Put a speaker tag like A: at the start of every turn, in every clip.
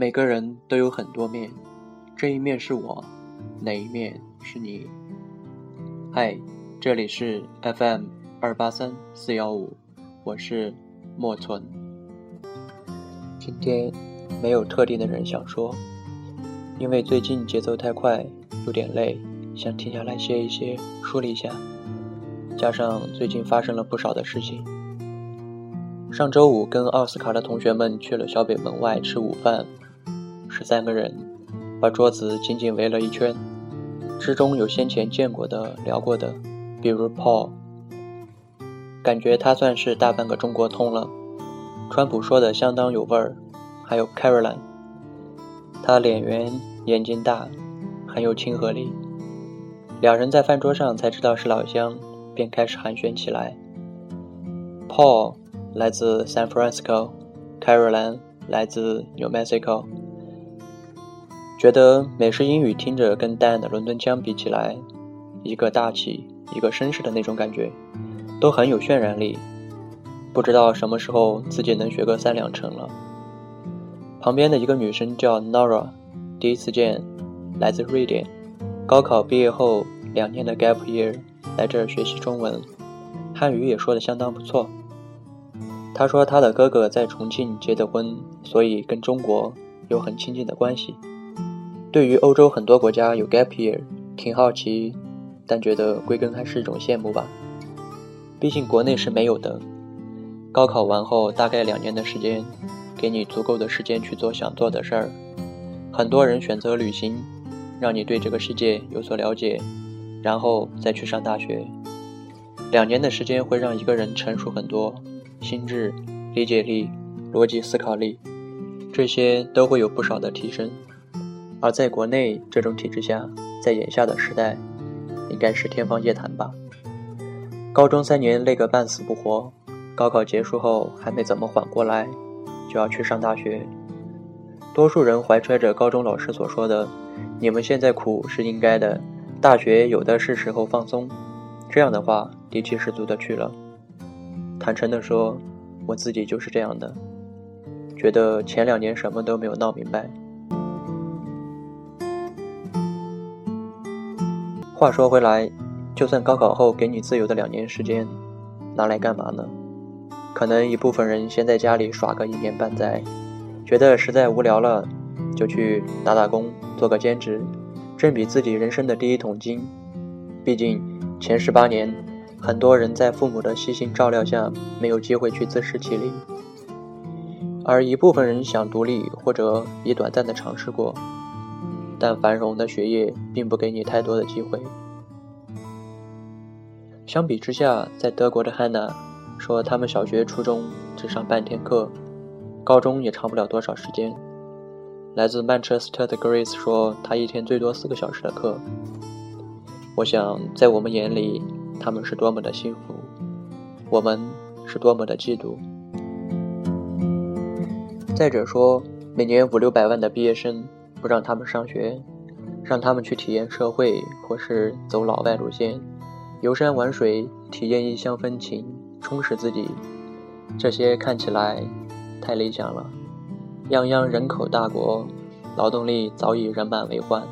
A: 每个人都有很多面，这一面是我，哪一面是你？嗨，这里是 FM 二八三四幺五，我是莫存。今天没有特定的人想说，因为最近节奏太快，有点累，想停下来歇一歇，梳理一下。加上最近发生了不少的事情。上周五跟奥斯卡的同学们去了小北门外吃午饭。十三个人把桌子紧紧围了一圈，之中有先前见过的、聊过的，比如 Paul，感觉他算是大半个中国通了，川普说的相当有味儿。还有 Caroline，他脸圆、眼睛大，很有亲和力。两人在饭桌上才知道是老乡，便开始寒暄起来。Paul 来自 San Francisco，Caroline 来自 New Mexico。觉得美式英语听着跟淡的伦敦腔比起来，一个大气，一个绅士的那种感觉，都很有渲染力。不知道什么时候自己能学个三两成了。旁边的一个女生叫 Nora，第一次见，来自瑞典，高考毕业后两年的 gap year 来这儿学习中文，汉语也说的相当不错。她说她的哥哥在重庆结的婚，所以跟中国有很亲近的关系。对于欧洲很多国家有 gap year，挺好奇，但觉得归根还是一种羡慕吧。毕竟国内是没有的。高考完后大概两年的时间，给你足够的时间去做想做的事儿。很多人选择旅行，让你对这个世界有所了解，然后再去上大学。两年的时间会让一个人成熟很多，心智、理解力、逻辑思考力，这些都会有不少的提升。而在国内这种体制下，在眼下的时代，应该是天方夜谭吧。高中三年累个半死不活，高考结束后还没怎么缓过来，就要去上大学。多数人怀揣着高中老师所说的“你们现在苦是应该的，大学有的是时候放松”，这样的话底气十足的去了。坦诚的说，我自己就是这样的，觉得前两年什么都没有闹明白。话说回来，就算高考后给你自由的两年时间，拿来干嘛呢？可能一部分人先在家里耍个一年半载，觉得实在无聊了，就去打打工，做个兼职，挣笔自己人生的第一桶金。毕竟前十八年，很多人在父母的悉心照料下，没有机会去自食其力。而一部分人想独立，或者也短暂的尝试过。但繁荣的学业并不给你太多的机会。相比之下，在德国的汉娜说，他们小学、初中只上半天课，高中也长不了多少时间。来自曼彻斯特的 Grace 说，她一天最多四个小时的课。我想，在我们眼里，他们是多么的幸福，我们是多么的嫉妒。再者说，每年五六百万的毕业生。不让他们上学，让他们去体验社会，或是走老外路线，游山玩水，体验异乡风情，充实自己。这些看起来太理想了。泱泱人口大国，劳动力早已人满为患，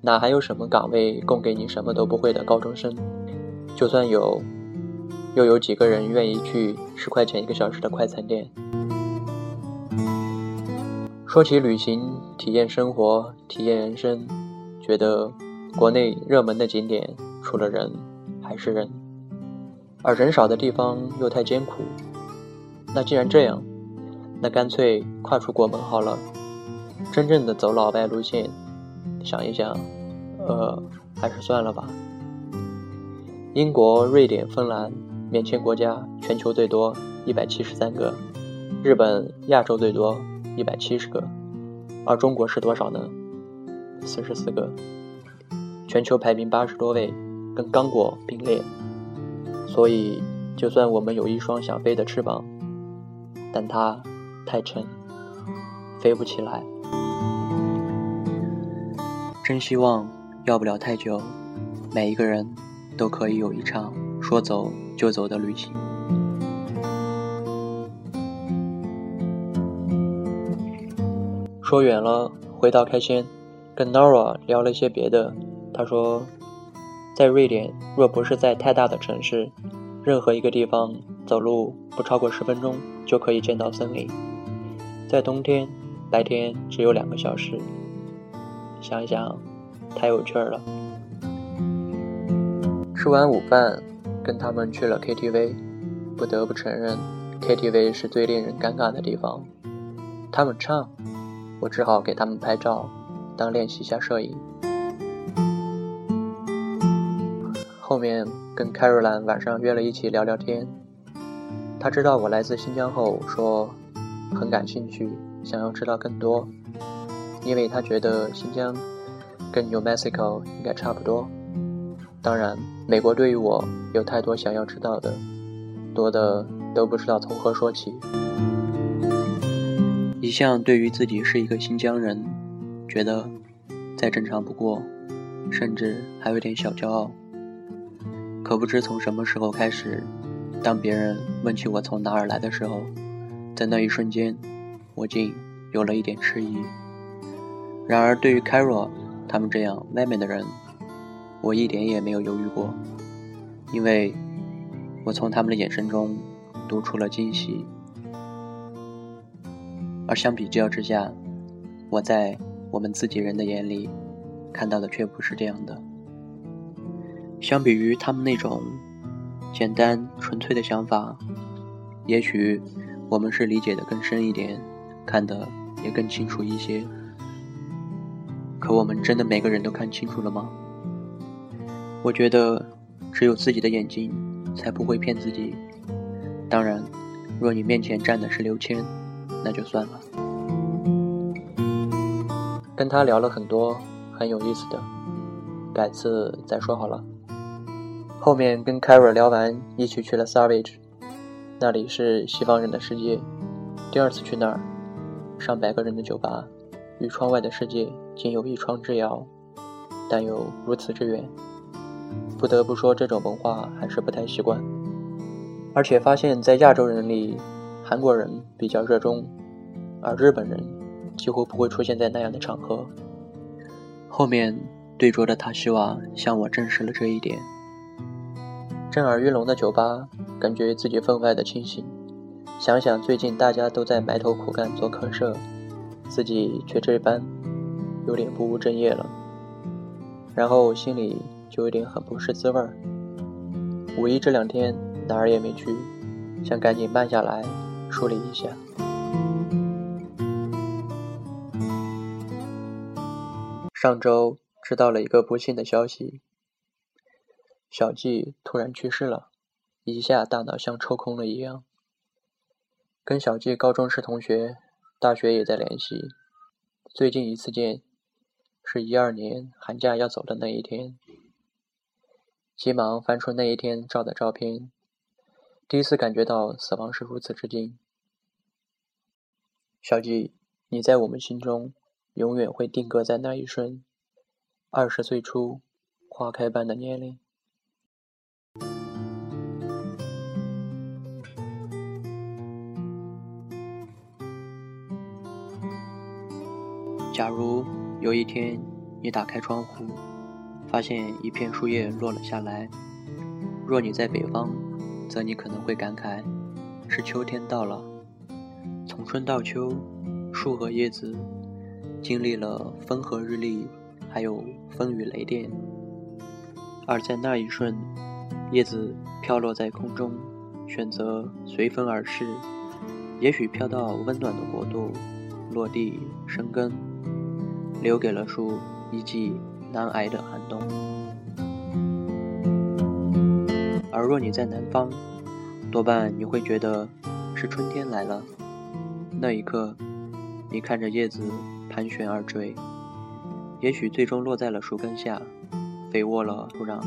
A: 哪还有什么岗位供给你什么都不会的高中生？就算有，又有几个人愿意去十块钱一个小时的快餐店？说起旅行、体验生活、体验人生，觉得国内热门的景点除了人还是人，而人少的地方又太艰苦。那既然这样，那干脆跨出国门好了，真正的走老外路线。想一想，呃，还是算了吧。英国、瑞典、芬兰，免签国家全球最多一百七十三个，日本亚洲最多。一百七十个，而中国是多少呢？四十四个，全球排名八十多位，跟刚果并列。所以，就算我们有一双想飞的翅膀，但它太沉，飞不起来。真希望要不了太久，每一个人都可以有一场说走就走的旅行。说远了，回到开先，跟 Nora 聊了些别的。他说，在瑞典，若不是在太大的城市，任何一个地方走路不超过十分钟就可以见到森林。在冬天，白天只有两个小时。想一想，太有趣了。吃完午饭，跟他们去了 KTV。不得不承认，KTV 是最令人尴尬的地方。他们唱。我只好给他们拍照，当练习一下摄影。后面跟 Carol 晚上约了一起聊聊天。他知道我来自新疆后，说很感兴趣，想要知道更多，因为他觉得新疆跟 New Mexico 应该差不多。当然，美国对于我有太多想要知道的，多的都不知道从何说起。一向对于自己是一个新疆人，觉得再正常不过，甚至还有点小骄傲。可不知从什么时候开始，当别人问起我从哪儿来的时候，在那一瞬间，我竟有了一点迟疑。然而对于 Carol 他们这样外面的人，我一点也没有犹豫过，因为我从他们的眼神中读出了惊喜。而相比较之下，我在我们自己人的眼里看到的却不是这样的。相比于他们那种简单纯粹的想法，也许我们是理解的更深一点，看得也更清楚一些。可我们真的每个人都看清楚了吗？我觉得只有自己的眼睛才不会骗自己。当然，若你面前站的是刘谦。那就算了。跟他聊了很多很有意思的，改次再说好了。后面跟 c a r a 聊完，一起去了 Savage，那里是西方人的世界。第二次去那儿，上百个人的酒吧，与窗外的世界仅有一窗之遥，但又如此之远。不得不说，这种文化还是不太习惯。而且发现，在亚洲人里。韩国人比较热衷，而日本人几乎不会出现在那样的场合。后面对桌的塔西瓦向我证实了这一点。震耳欲聋的酒吧，感觉自己分外的清醒。想想最近大家都在埋头苦干做客社，自己却这般，有点不务正业了。然后心里就有点很不是滋味儿。五一这两天哪儿也没去，想赶紧慢下来。梳理一下。上周知道了一个不幸的消息，小季突然去世了，一下大脑像抽空了一样。跟小季高中是同学，大学也在联系，最近一次见是一二年寒假要走的那一天，急忙翻出那一天照的照片。第一次感觉到死亡是如此之近，小季，你在我们心中永远会定格在那一瞬，二十岁初花开般的年龄。假如有一天你打开窗户，发现一片树叶落了下来，若你在北方。则你可能会感慨，是秋天到了。从春到秋，树和叶子经历了风和日丽，还有风雨雷电。而在那一瞬，叶子飘落在空中，选择随风而逝，也许飘到温暖的国度，落地生根，留给了树一季难挨的寒冬。而若你在南方，多半你会觉得是春天来了。那一刻，你看着叶子盘旋而坠，也许最终落在了树根下，肥沃了土壤，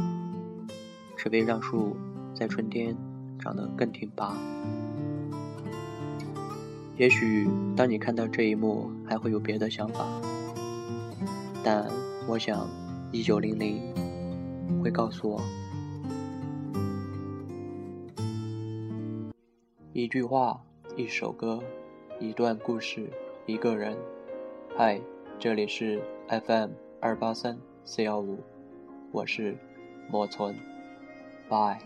A: 只为让树在春天长得更挺拔。也许当你看到这一幕，还会有别的想法，但我想，一九零零会告诉我。一句话，一首歌，一段故事，一个人，嗨，这里是 FM 二八三四幺五，我是莫村，拜。